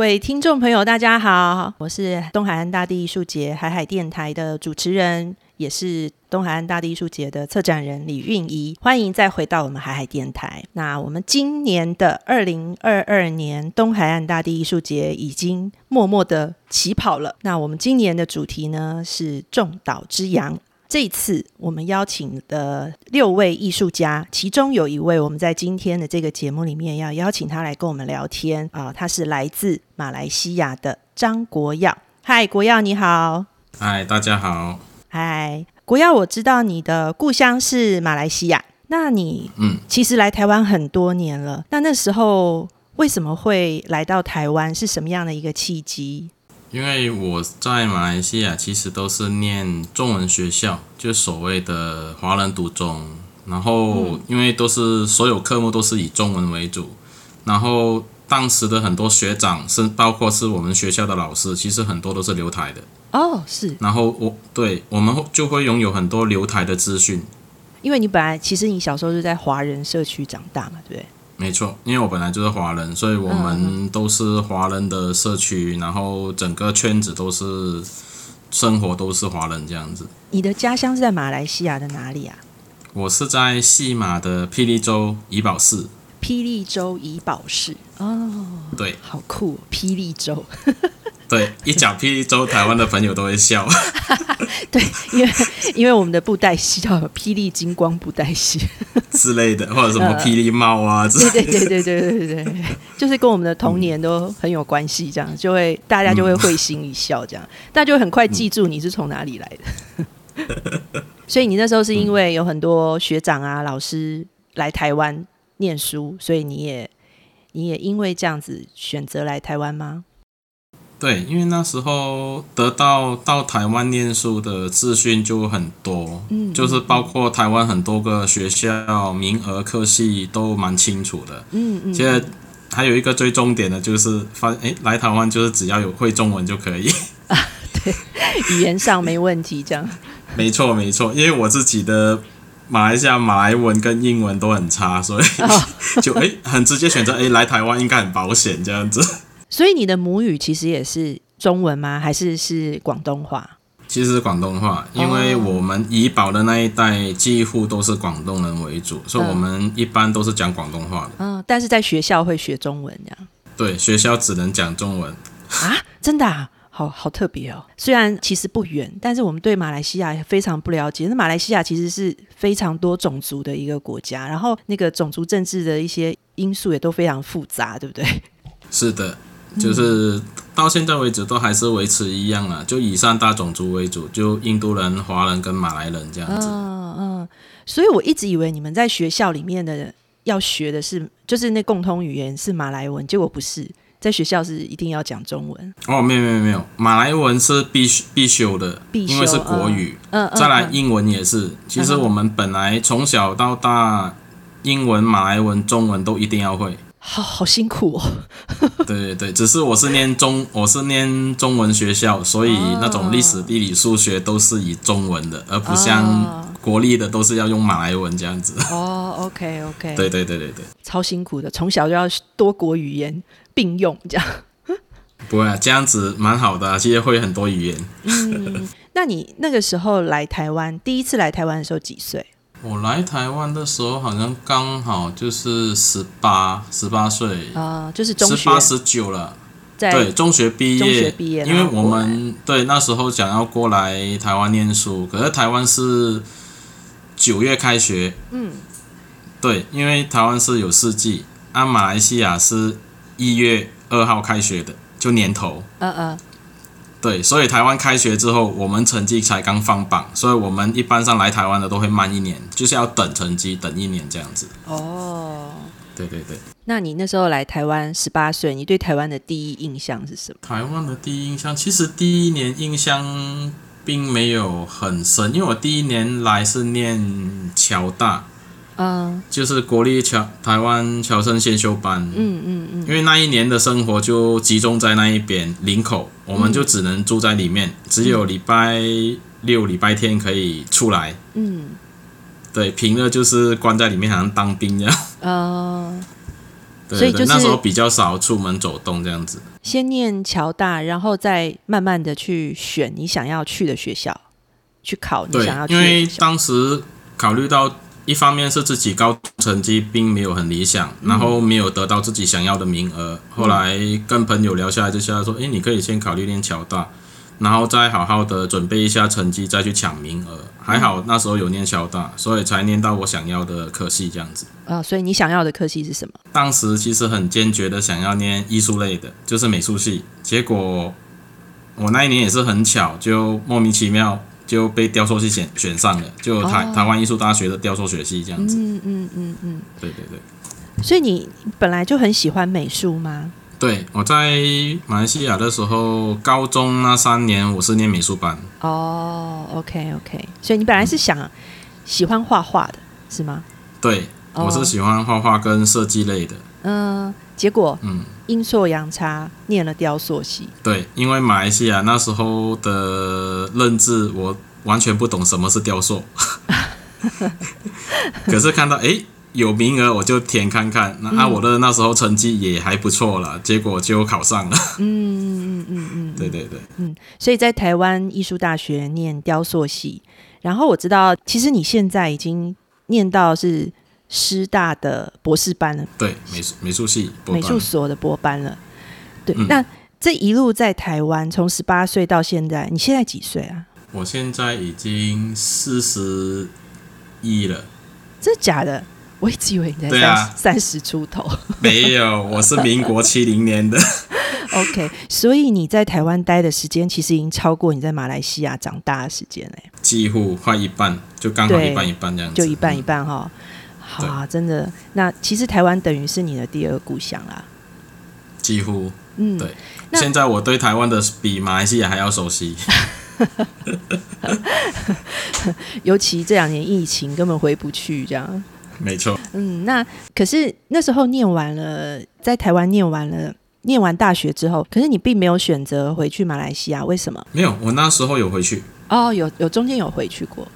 各位听众朋友，大家好，我是东海岸大地艺术节海海电台的主持人，也是东海岸大地艺术节的策展人李韵仪。欢迎再回到我们海海电台。那我们今年的二零二二年东海岸大地艺术节已经默默的起跑了。那我们今年的主题呢是众岛之洋。这一次我们邀请的六位艺术家，其中有一位我们在今天的这个节目里面要邀请他来跟我们聊天啊，他是来自马来西亚的张国耀。嗨，国耀你好。嗨，大家好。嗨，国耀，我知道你的故乡是马来西亚，那你嗯，其实来台湾很多年了。那那时候为什么会来到台湾？是什么样的一个契机？因为我在马来西亚其实都是念中文学校，就所谓的华人读中，然后因为都是所有科目都是以中文为主，然后当时的很多学长是包括是我们学校的老师，其实很多都是留台的。哦，是，然后我对我们就会拥有很多留台的资讯，因为你本来其实你小时候是在华人社区长大嘛，对不对？没错，因为我本来就是华人，所以我们都是华人的社区，然后整个圈子都是生活都是华人这样子。你的家乡是在马来西亚的哪里啊？我是在西马的霹雳州怡保市。霹雳州怡保市哦，对，好酷，霹雳州。对，一讲霹雳州，台湾的朋友都会笑。对，因为因为我们的布袋戏叫霹雳金光布袋戏 之类的，或者什么霹雳帽啊之类的。对对对对对，就是跟我们的童年都很有关系，这样就会大家就会会心一笑。这样大家就很快记住你是从哪里来的。所以你那时候是因为有很多学长啊、老师来台湾念书，所以你也你也因为这样子选择来台湾吗？对，因为那时候得到到台湾念书的资讯就很多，嗯，就是包括台湾很多个学校名额、科系都蛮清楚的，嗯嗯。现在还有一个最重点的就是发，哎，来台湾就是只要有会中文就可以啊，对，语言上没问题，这样。没错没错，因为我自己的马来西亚马来文跟英文都很差，所以 就哎很直接选择哎来台湾应该很保险这样子。所以你的母语其实也是中文吗？还是是广东话？其实是广东话，因为我们怡保的那一代几乎都是广东人为主，所以我们一般都是讲广东话的。嗯，但是在学校会学中文，这样。对，学校只能讲中文啊，真的啊，好好特别哦。虽然其实不远，但是我们对马来西亚非常不了解。那马来西亚其实是非常多种族的一个国家，然后那个种族政治的一些因素也都非常复杂，对不对？是的。就是到现在为止都还是维持一样啊，就以上大种族为主，就印度人、华人跟马来人这样子。嗯嗯，所以我一直以为你们在学校里面的要学的是，就是那共通语言是马来文，结果不是，在学校是一定要讲中文。哦，没有没有没有，马来文是必须必修的，必因为是国语。嗯嗯。再来英文也是，其实我们本来从小到大，英文、马来文、中文都一定要会。好好辛苦哦。对对对，只是我是念中，我是念中文学校，所以那种历史、地理、数学都是以中文的，而不像国立的都是要用马来文这样子。哦，OK OK。对对对对对。超辛苦的，从小就要多国语言并用这样。不会啊，这样子蛮好的，其实会很多语言。嗯，那你那个时候来台湾，第一次来台湾的时候几岁？我来台湾的时候，好像刚好就是十八十八岁啊，就是十八十九了。对，中学毕业，毕业，因为我们对那时候想要过来台湾念书，可是台湾是九月开学。嗯，对，因为台湾是有四季，啊马来西亚是一月二号开学的，就年头。嗯嗯。对，所以台湾开学之后，我们成绩才刚放榜，所以我们一般上来台湾的都会慢一年，就是要等成绩，等一年这样子。哦，对对对。那你那时候来台湾十八岁，你对台湾的第一印象是什么？台湾的第一印象，其实第一年印象并没有很深，因为我第一年来是念侨大。嗯，就是国立侨台湾侨生先修班，嗯嗯嗯，因为那一年的生活就集中在那一边林口，我们就只能住在里面，只有礼拜六、礼拜天可以出来，嗯，对，平日就是关在里面，好像当兵一样。哦，所以就是那时候比较少出门走动这样子。先念侨大，然后再慢慢的去选你想要去的学校，去考你想要去的因为当时考虑到一方面是自己高成绩并没有很理想，然后没有得到自己想要的名额。后来跟朋友聊下来，就下来说：“哎，你可以先考虑念侨大。”然后再好好的准备一下成绩，再去抢名额。还好那时候有念乔大，所以才念到我想要的科系这样子。啊，所以你想要的科系是什么？当时其实很坚决的想要念艺术类的，就是美术系。结果我那一年也是很巧，就莫名其妙就被雕塑系选选上了，就台台湾艺术大学的雕塑学系这样子。嗯嗯嗯嗯，对对对。所以你本来就很喜欢美术吗？对，我在马来西亚的时候，高中那三年我是念美术班。哦，OK OK，所以你本来是想喜欢画画的是吗？对，我是喜欢画画跟设计类的。嗯，结果嗯阴错阳差念了雕塑系。对，因为马来西亚那时候的认知，我完全不懂什么是雕塑。可是看到哎。有名额我就填看看，那我的那时候成绩也还不错了，结果就考上了。嗯嗯嗯嗯，对对对，嗯，所以在台湾艺术大学念雕塑系，然后我知道其实你现在已经念到是师大的博士班了，对，美术美术系美术所的博班了。对，那这一路在台湾从十八岁到现在，你现在几岁啊？我现在已经四十一了，真的假的？我一直以为你在三三十出头，没有，我是民国七零年的。OK，所以你在台湾待的时间其实已经超过你在马来西亚长大的时间嘞，几乎快一半，就刚好一半一半这样子，就一半一半哈。好啊，真的，那其实台湾等于是你的第二故乡啦，几乎，嗯，对。现在我对台湾的比马来西亚还要熟悉，尤其这两年疫情根本回不去，这样。没错，嗯，那可是那时候念完了，在台湾念完了，念完大学之后，可是你并没有选择回去马来西亚，为什么？没有，我那时候有回去。哦，有有中间有回去过。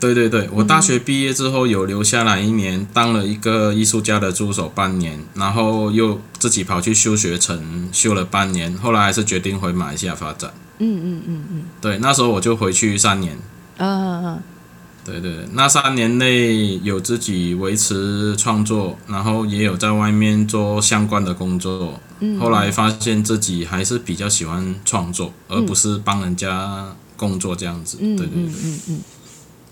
对对对，我大学毕业之后有留下来一年，当了一个艺术家的助手半年，然后又自己跑去修学城，修了半年，后来还是决定回马来西亚发展。嗯嗯嗯嗯，对，那时候我就回去三年。嗯嗯嗯。对对，那三年内有自己维持创作，然后也有在外面做相关的工作。嗯，后来发现自己还是比较喜欢创作，而不是帮人家工作这样子。嗯，对对对。嗯嗯。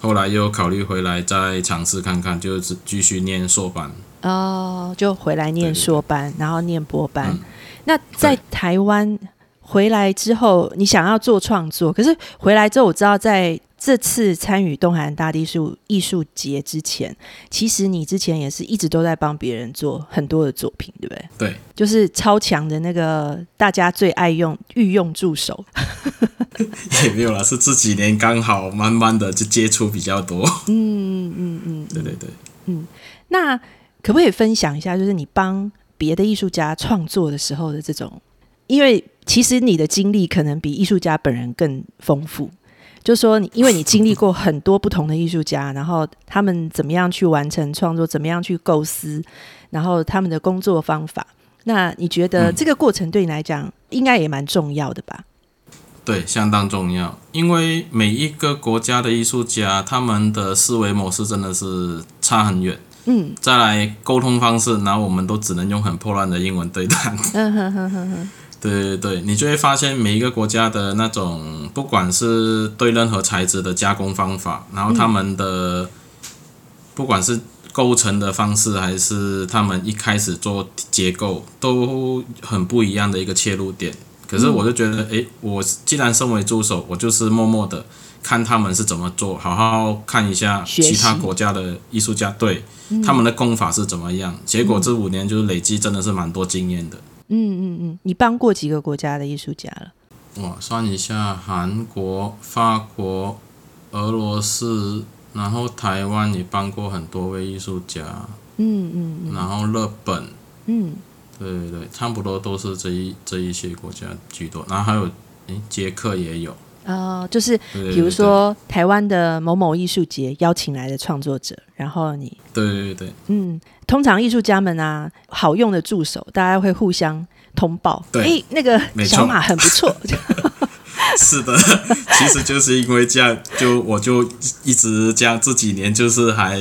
后来又考虑回来再尝试看看，就是继续念硕班。哦，就回来念硕班，然后念博班。那在台湾回来之后，你想要做创作，可是回来之后，我知道在。这次参与东海岸大地术艺术节之前，其实你之前也是一直都在帮别人做很多的作品，对不对？对，就是超强的那个大家最爱用御用助手。也没有啦，是这几年刚好慢慢的就接触比较多。嗯嗯嗯，对对对，嗯，那可不可以分享一下，就是你帮别的艺术家创作的时候的这种？因为其实你的经历可能比艺术家本人更丰富。就说你，因为你经历过很多不同的艺术家，然后他们怎么样去完成创作，怎么样去构思，然后他们的工作方法，那你觉得这个过程对你来讲应该也蛮重要的吧？对，相当重要，因为每一个国家的艺术家，他们的思维模式真的是差很远。嗯，再来沟通方式，然后我们都只能用很破烂的英文对谈。嗯哼哼哼哼。对对对，你就会发现每一个国家的那种，不管是对任何材质的加工方法，然后他们的不管是构成的方式，还是他们一开始做结构，都很不一样的一个切入点。可是我就觉得，哎，我既然身为助手，我就是默默的看他们是怎么做，好好看一下其他国家的艺术家对他们的功法是怎么样。结果这五年就是累积，真的是蛮多经验的。嗯嗯嗯，你帮过几个国家的艺术家了？我，算一下，韩国、法国、俄罗斯，然后台湾也帮过很多位艺术家。嗯嗯然后日本。嗯。对对对，差不多都是这一这一些国家居多，然后还有，诶，捷克也有。啊，就是比如说台湾的某某艺术节邀请来的创作者，然后你对对对，嗯，通常艺术家们啊，好用的助手，大家会互相通报，哎，那个小马很不错。是的，其实就是因为这样，就我就一直这样，这几年就是还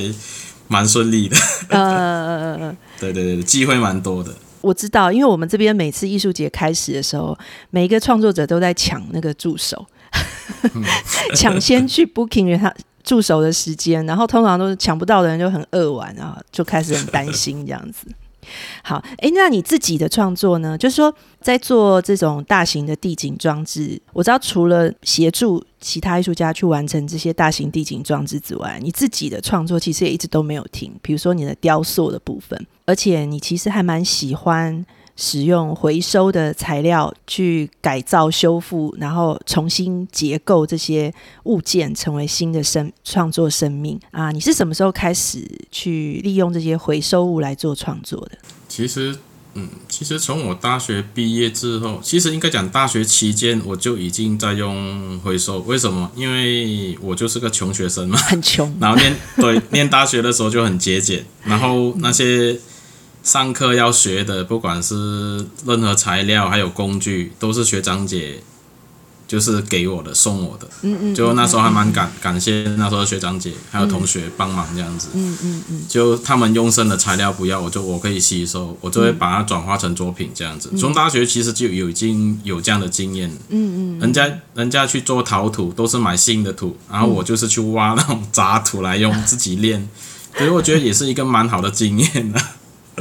蛮顺利的。呃，对对对，机会蛮多的。我知道，因为我们这边每次艺术节开始的时候，每一个创作者都在抢那个助手，抢先去 booking 他助手的时间，然后通常都是抢不到的人就很扼腕啊，就开始很担心这样子。好，哎，那你自己的创作呢？就是说，在做这种大型的地景装置，我知道除了协助其他艺术家去完成这些大型地景装置之外，你自己的创作其实也一直都没有停。比如说你的雕塑的部分，而且你其实还蛮喜欢使用回收的材料去改造、修复，然后重新结构这些物件，成为新的生创作生命啊！你是什么时候开始去利用这些回收物来做创作的？其实，嗯，其实从我大学毕业之后，其实应该讲大学期间，我就已经在用回收。为什么？因为我就是个穷学生嘛，很穷。然后念对念大学的时候就很节俭，然后那些上课要学的，不管是任何材料还有工具，都是学长姐。就是给我的，送我的，嗯嗯，就那时候还蛮感感谢那时候学长姐还有同学帮忙这样子，嗯嗯嗯，就他们用剩的材料不要，我就我可以吸收，我就会把它转化成作品这样子。从大学其实就有已经有这样的经验，嗯嗯，人家人家去做陶土都是买新的土，然后我就是去挖那种杂土来用自己练，所以我觉得也是一个蛮好的经验的。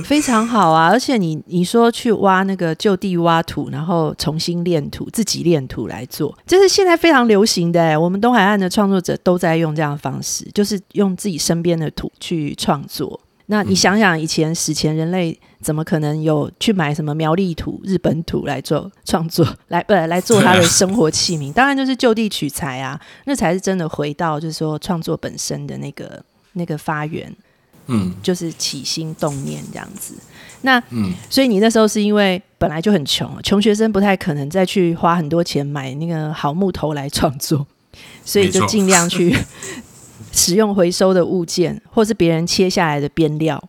非常好啊，而且你你说去挖那个就地挖土，然后重新炼土，自己炼土来做，这是现在非常流行的。我们东海岸的创作者都在用这样的方式，就是用自己身边的土去创作。那你想想，以前史前人类怎么可能有去买什么苗栗土、日本土来做创作，来 不来做他的生活器皿？当然就是就地取材啊，那才是真的回到就是说创作本身的那个那个发源。嗯，就是起心动念这样子。那，嗯，所以你那时候是因为本来就很穷，穷学生不太可能再去花很多钱买那个好木头来创作，所以就尽量去 使用回收的物件，或是别人切下来的边料。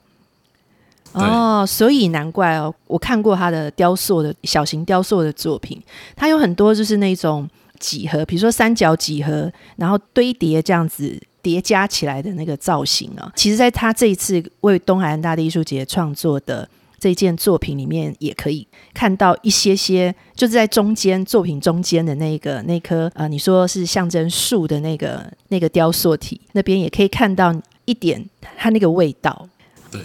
哦，所以难怪哦，我看过他的雕塑的小型雕塑的作品，他有很多就是那种几何，比如说三角几何，然后堆叠这样子。叠加起来的那个造型啊，其实在他这一次为东海岸大地艺术节创作的这件作品里面，也可以看到一些些，就是在中间作品中间的那个那棵呃，你说是象征树的那个那个雕塑体那边，也可以看到一点它那个味道。对，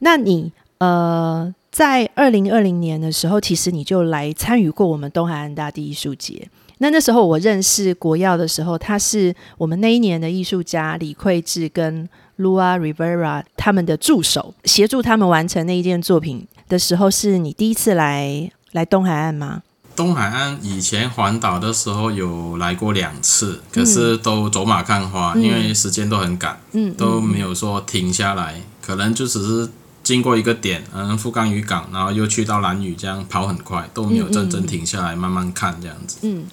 那你呃，在二零二零年的时候，其实你就来参与过我们东海岸大地艺术节。那那时候我认识国耀的时候，他是我们那一年的艺术家李慧智跟 Lua Rivera 他们的助手，协助他们完成那一件作品的时候，是你第一次来来东海岸吗？东海岸以前环岛的时候有来过两次，可是都走马看花，因为时间都很赶，嗯，都没有说停下来，可能就只是。经过一个点，嗯，富冈渔港，然后又去到蓝屿，这样跑很快，都没有真正停下来慢慢看这样子。嗯，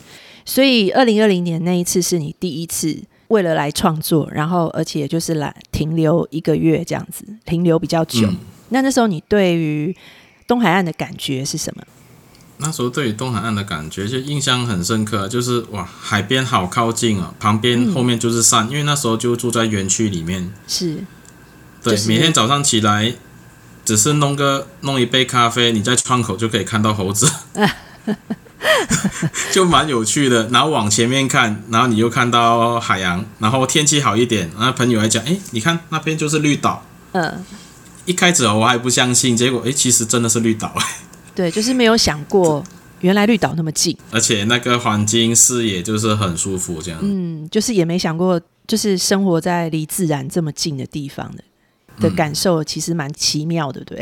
所以二零二零年那一次是你第一次为了来创作，然后而且就是来停留一个月这样子，停留比较久。那那时候你对于东海岸的感觉是什么？那时候对于东海岸的感觉就印象很深刻，就是哇，海边好靠近啊，旁边后面就是山，因为那时候就住在园区里面。是，对，每天早上起来。只是弄个弄一杯咖啡，你在窗口就可以看到猴子，就蛮有趣的。然后往前面看，然后你又看到海洋。然后天气好一点，然后朋友还讲：“哎，你看那边就是绿岛。”嗯，一开始我还不相信，结果哎，其实真的是绿岛。对，就是没有想过原来绿岛那么近，而且那个环境视野就是很舒服，这样。嗯，就是也没想过，就是生活在离自然这么近的地方的。的感受其实蛮奇妙的，对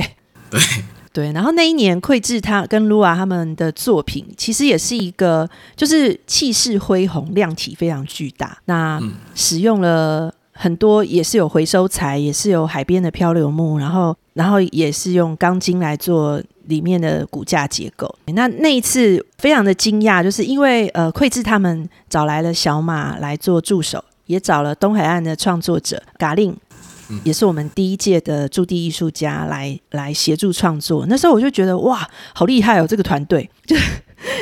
对对。然后那一年，绘制他跟卢 a 他们的作品，其实也是一个，就是气势恢宏、量体非常巨大。那使用了很多，也是有回收材，也是有海边的漂流木，然后然后也是用钢筋来做里面的骨架结构。那那一次非常的惊讶，就是因为呃，绘制他们找来了小马来做助手，也找了东海岸的创作者嘎令，也是我们第一届的驻地艺术家来来协助创作。那时候我就觉得哇，好厉害哦，这个团队 就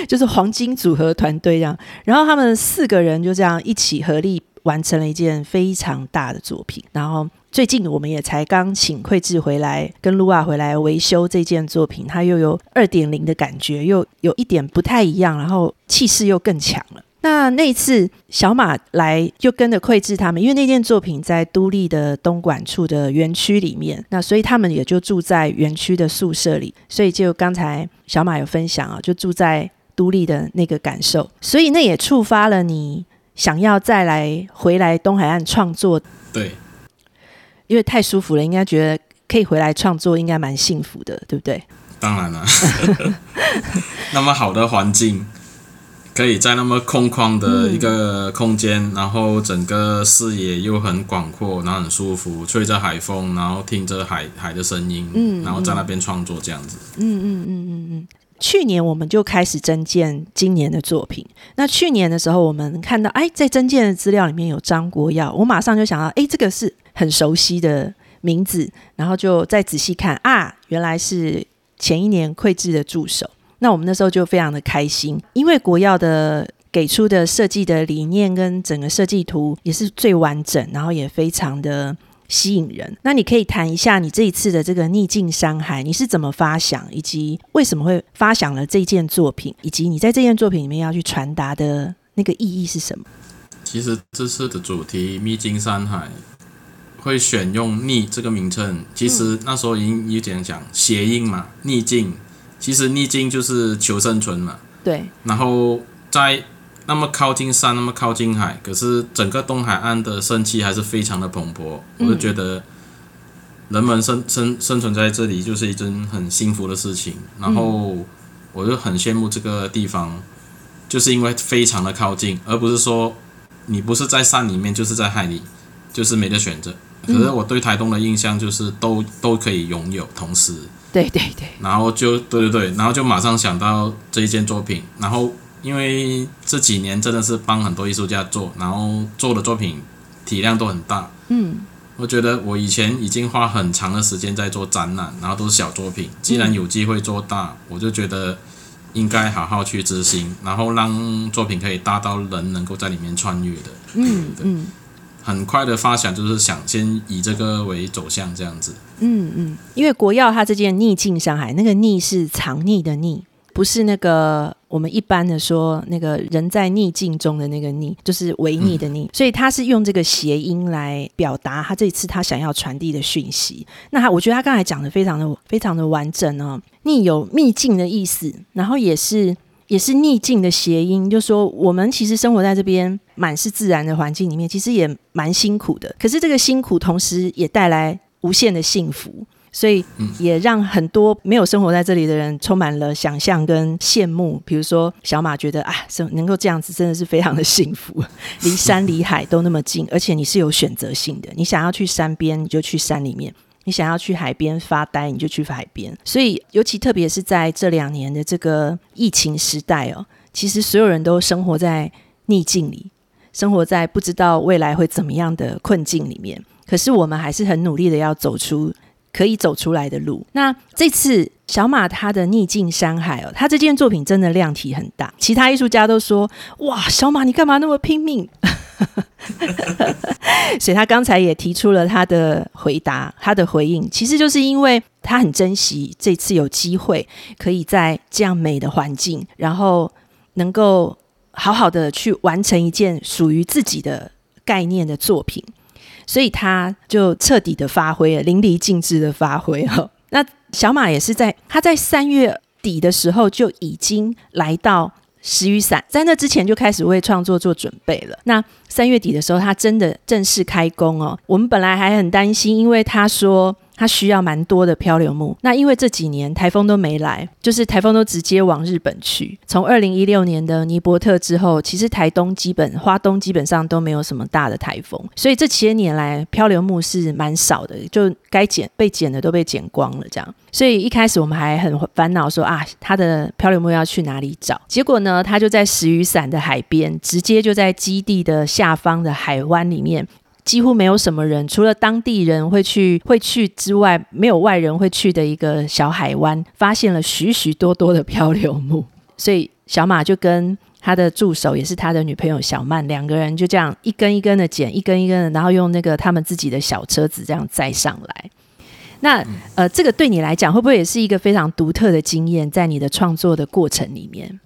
就是黄金组合团队这样。然后他们四个人就这样一起合力完成了一件非常大的作品，然后。最近我们也才刚请绘制回来，跟卢瓦回来维修这件作品，它又有二点零的感觉，又有一点不太一样，然后气势又更强了。那那次小马来就跟着绘制他们，因为那件作品在都立的东莞处的园区里面，那所以他们也就住在园区的宿舍里，所以就刚才小马有分享啊，就住在都立的那个感受，所以那也触发了你想要再来回来东海岸创作。对。因为太舒服了，应该觉得可以回来创作，应该蛮幸福的，对不对？当然了，那么好的环境，可以在那么空旷的一个空间，然后整个视野又很广阔，然后很舒服，吹着海风，然后听着海海的声音，嗯，然后在那边创作这样子。嗯嗯嗯嗯嗯。去年我们就开始增建今年的作品。那去年的时候，我们看到，哎，在增建的资料里面有张国耀，我马上就想到，哎，这个是。很熟悉的名字，然后就再仔细看啊，原来是前一年绘制的助手。那我们那时候就非常的开心，因为国药的给出的设计的理念跟整个设计图也是最完整，然后也非常的吸引人。那你可以谈一下你这一次的这个逆境山海，你是怎么发想，以及为什么会发想了这件作品，以及你在这件作品里面要去传达的那个意义是什么？其实这次的主题逆境山海。会选用“逆”这个名称，其实那时候已经有点讲谐音嘛，逆境。其实逆境就是求生存嘛。对。然后在那么靠近山，那么靠近海，可是整个东海岸的生气还是非常的蓬勃。我就觉得人们生生生存在这里就是一件很幸福的事情。然后我就很羡慕这个地方，就是因为非常的靠近，而不是说你不是在山里面，就是在海里，就是没得选择。可是我对台东的印象就是都都可以拥有，同时，对对对，然后就对对对，然后就马上想到这一件作品，然后因为这几年真的是帮很多艺术家做，然后做的作品体量都很大，嗯，我觉得我以前已经花很长的时间在做展览，然后都是小作品，既然有机会做大，我就觉得应该好好去执行，然后让作品可以大到人能够在里面穿越的，嗯嗯。很快的发想就是想先以这个为走向这样子。嗯嗯，因为国药它这件逆境上海，那个逆是藏匿的逆，不是那个我们一般的说那个人在逆境中的那个逆，就是违逆的逆，所以他是用这个谐音来表达他这次他想要传递的讯息。那他我觉得他刚才讲的非常的非常的完整哦，逆有秘境的意思，然后也是。也是逆境的谐音，就说我们其实生活在这边满是自然的环境里面，其实也蛮辛苦的。可是这个辛苦同时也带来无限的幸福，所以也让很多没有生活在这里的人充满了想象跟羡慕。比如说小马觉得啊，能够这样子真的是非常的幸福，离山离海都那么近，而且你是有选择性的，你想要去山边你就去山里面。你想要去海边发呆，你就去海边。所以，尤其特别是在这两年的这个疫情时代哦，其实所有人都生活在逆境里，生活在不知道未来会怎么样的困境里面。可是，我们还是很努力的要走出可以走出来的路。那这次小马他的逆境山海哦，他这件作品真的量体很大。其他艺术家都说：“哇，小马你干嘛那么拼命？” 所以他刚才也提出了他的回答，他的回应，其实就是因为他很珍惜这次有机会可以在这样美的环境，然后能够好好的去完成一件属于自己的概念的作品，所以他就彻底的发挥了，淋漓尽致的发挥哈。那小马也是在他在三月底的时候就已经来到。石雨伞在那之前就开始为创作做准备了。那三月底的时候，他真的正式开工哦。我们本来还很担心，因为他说它需要蛮多的漂流木。那因为这几年台风都没来，就是台风都直接往日本去。从二零一六年的尼伯特之后，其实台东基本、花东基本上都没有什么大的台风，所以这些年来漂流木是蛮少的，就该剪被剪的都被剪光了，这样。所以一开始我们还很烦恼，说啊，它的漂流木要去哪里找？结果呢，它就在石雨伞的海边，直接就在基地的下方的海湾里面。几乎没有什么人，除了当地人会去会去之外，没有外人会去的一个小海湾，发现了许许多多的漂流木。所以小马就跟他的助手，也是他的女朋友小曼，两个人就这样一根一根的捡，一根一根的，然后用那个他们自己的小车子这样载上来。那呃，这个对你来讲，会不会也是一个非常独特的经验，在你的创作的过程里面？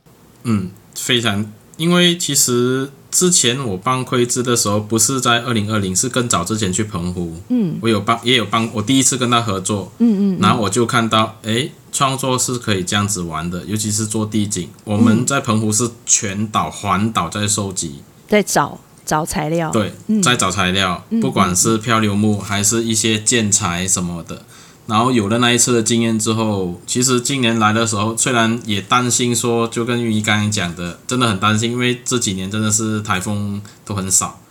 嗯，非常，因为其实。之前我帮亏资的时候，不是在二零二零，是更早之前去澎湖。嗯，我有帮，也有帮我第一次跟他合作。嗯嗯，然后我就看到，哎，创作是可以这样子玩的，尤其是做地景。我们在澎湖是全岛环岛在收集，在找找材料。对，在找材料，不管是漂流木还是一些建材什么的。然后有了那一次的经验之后，其实今年来的时候，虽然也担心说，就跟玉一刚刚讲的，真的很担心，因为这几年真的是台风都很少。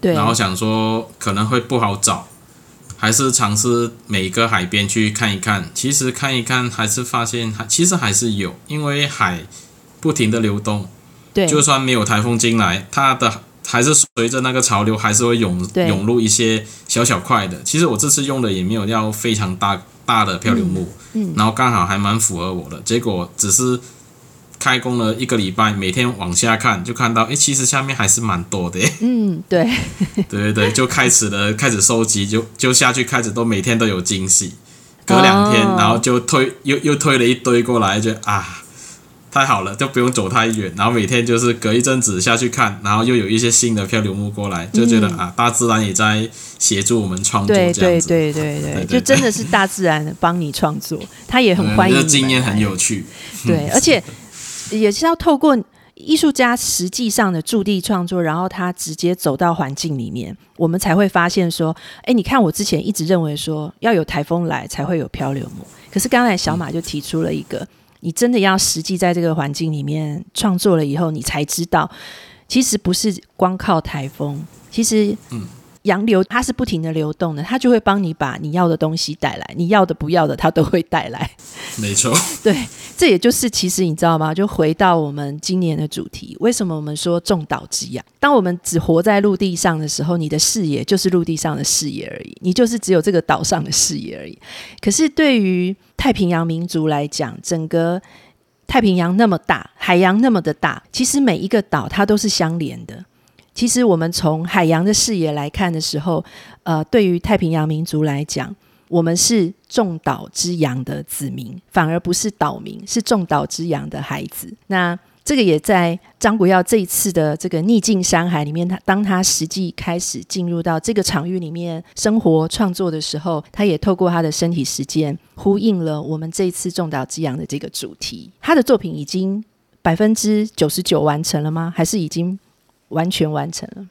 对。然后想说可能会不好找，还是尝试每个海边去看一看。其实看一看，还是发现还其实还是有，因为海不停的流动。对。就算没有台风进来，它的。还是随着那个潮流，还是会涌涌入一些小小块的。其实我这次用的也没有要非常大大的漂流木，嗯，然后刚好还蛮符合我的。结果只是开工了一个礼拜，每天往下看，就看到，哎，其实下面还是蛮多的。嗯，对，对对对，就开始了，开始收集，就就下去，开始都每天都有惊喜。隔两天，然后就推又又推了一堆过来，就啊。太好了，就不用走太远，然后每天就是隔一阵子下去看，然后又有一些新的漂流木过来，就觉得啊，大自然也在协助我们创作，对对对对对，就真的是大自然帮你创作，他也很欢迎。经验很有趣，对，而且也是要透过艺术家实际上的驻地创作，然后他直接走到环境里面，我们才会发现说，哎，你看我之前一直认为说要有台风来才会有漂流木，可是刚才小马就提出了一个。你真的要实际在这个环境里面创作了以后，你才知道，其实不是光靠台风，其实，嗯，洋流它是不停的流动的，它就会帮你把你要的东西带来，你要的不要的它都会带来。没错，对，这也就是其实你知道吗？就回到我们今年的主题，为什么我们说重岛之啊？当我们只活在陆地上的时候，你的视野就是陆地上的视野而已，你就是只有这个岛上的视野而已。可是对于太平洋民族来讲，整个太平洋那么大，海洋那么的大，其实每一个岛它都是相连的。其实我们从海洋的视野来看的时候，呃，对于太平洋民族来讲，我们是众岛之洋的子民，反而不是岛民，是众岛之洋的孩子。那这个也在张国耀这一次的这个逆境山海里面，他当他实际开始进入到这个场域里面生活创作的时候，他也透过他的身体实践，呼应了我们这一次重岛之洋的这个主题。他的作品已经百分之九十九完成了吗？还是已经完全完成了？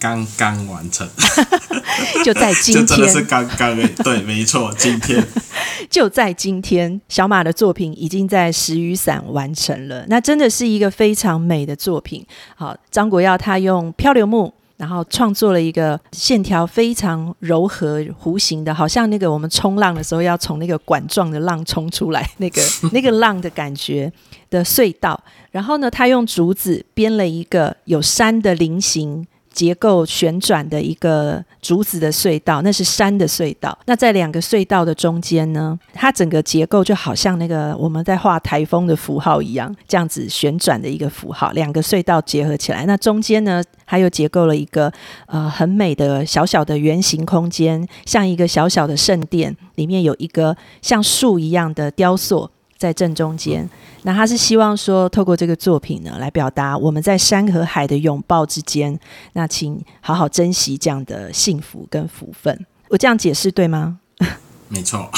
刚刚完成，就在今天，真的是刚刚诶，对，没错，今天。就在今天，小马的作品已经在石雨伞完成了，那真的是一个非常美的作品。好，张国耀他用漂流木，然后创作了一个线条非常柔和、弧形的，好像那个我们冲浪的时候要从那个管状的浪冲出来，那个 那个浪的感觉的隧道。然后呢，他用竹子编了一个有山的菱形。结构旋转的一个竹子的隧道，那是山的隧道。那在两个隧道的中间呢，它整个结构就好像那个我们在画台风的符号一样，这样子旋转的一个符号。两个隧道结合起来，那中间呢，它又结构了一个呃很美的小小的圆形空间，像一个小小的圣殿，里面有一个像树一样的雕塑。在正中间，那他是希望说，透过这个作品呢，来表达我们在山和海的拥抱之间，那请好好珍惜这样的幸福跟福分。我这样解释对吗？没错，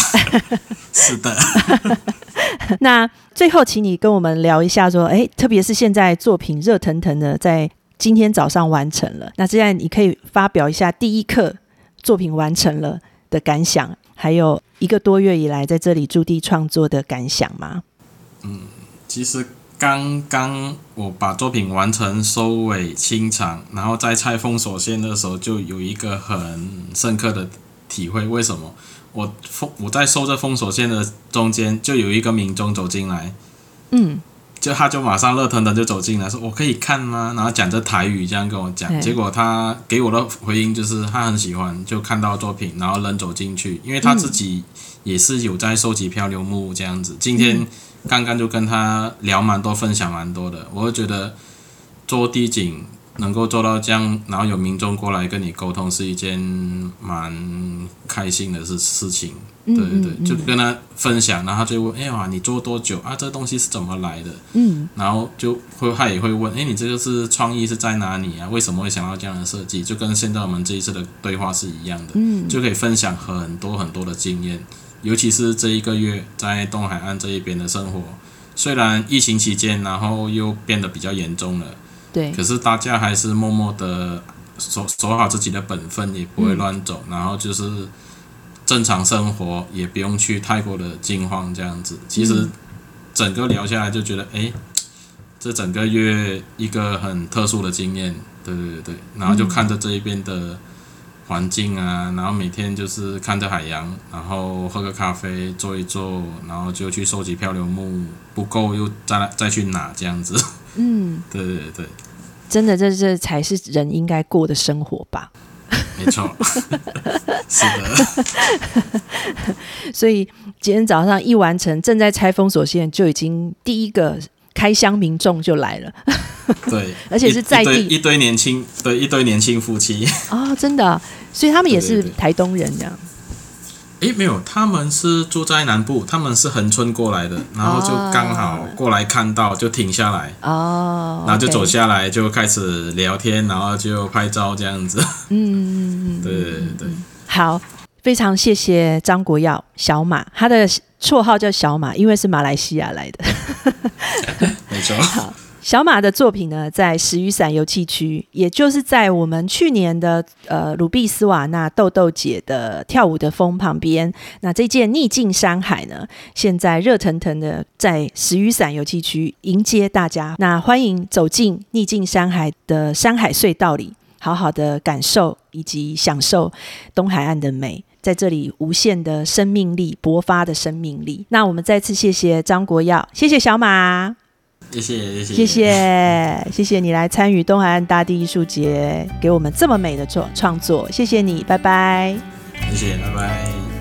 是的。那最后，请你跟我们聊一下，说，哎，特别是现在作品热腾腾的，在今天早上完成了，那现在你可以发表一下第一课作品完成了的感想。还有一个多月以来在这里驻地创作的感想吗？嗯，其实刚刚我把作品完成、收尾、清场，然后在拆封锁线的时候，就有一个很深刻的体会。为什么？我封我在收这封锁线的中间，就有一个民众走进来，嗯。就他就马上热腾腾就走进来，说我可以看吗？然后讲着台语这样跟我讲，结果他给我的回应就是他很喜欢，就看到作品，然后人走进去，因为他自己也是有在收集漂流木这样子。今天刚刚就跟他聊蛮多，分享蛮多的，我就觉得做地景。能够做到这样，然后有民众过来跟你沟通，是一件蛮开心的事事情。对对对，就跟他分享，然后他就问：“哎呀，你做多久啊？这东西是怎么来的？”嗯，然后就会他也会问：“哎，你这个是创意是在哪里啊？为什么会想到这样的设计？”就跟现在我们这一次的对话是一样的，嗯，就可以分享很多很多的经验，尤其是这一个月在东海岸这一边的生活，虽然疫情期间，然后又变得比较严重了。对，可是大家还是默默的守守好自己的本分，也不会乱走，然后就是正常生活，也不用去太过的惊慌这样子。其实整个聊下来就觉得，哎，这整个月一个很特殊的经验，对对对对。然后就看着这一边的环境啊，然后每天就是看着海洋，然后喝个咖啡，坐一坐，然后就去收集漂流木，不够又再再去拿这样子。嗯，对对对，真的，这这才是人应该过的生活吧？没错，是的。所以今天早上一完成，正在拆封锁线，就已经第一个开箱民众就来了。对，而且是在地一堆年轻，对，一堆年轻夫妻。哦，真的，所以他们也是台东人这样。诶，没有，他们是住在南部，他们是横村过来的，然后就刚好过来看到，就停下来，哦，然后就走下来，就开始聊天，然后就拍照这样子。嗯，对对对，好，非常谢谢张国耀小马，他的绰号叫小马，因为是马来西亚来的。没错。好。小马的作品呢，在石雨伞油气区，也就是在我们去年的呃鲁比斯瓦纳豆豆姐的跳舞的风旁边。那这件逆境山海呢，现在热腾腾的在石雨伞油气区迎接大家。那欢迎走进逆境山海的山海隧道里，好好的感受以及享受东海岸的美，在这里无限的生命力勃发的生命力。那我们再次谢谢张国耀，谢谢小马。谢谢谢谢谢谢你来参与东海岸大地艺术节，给我们这么美的作创作，谢谢你，拜拜。谢谢，拜拜。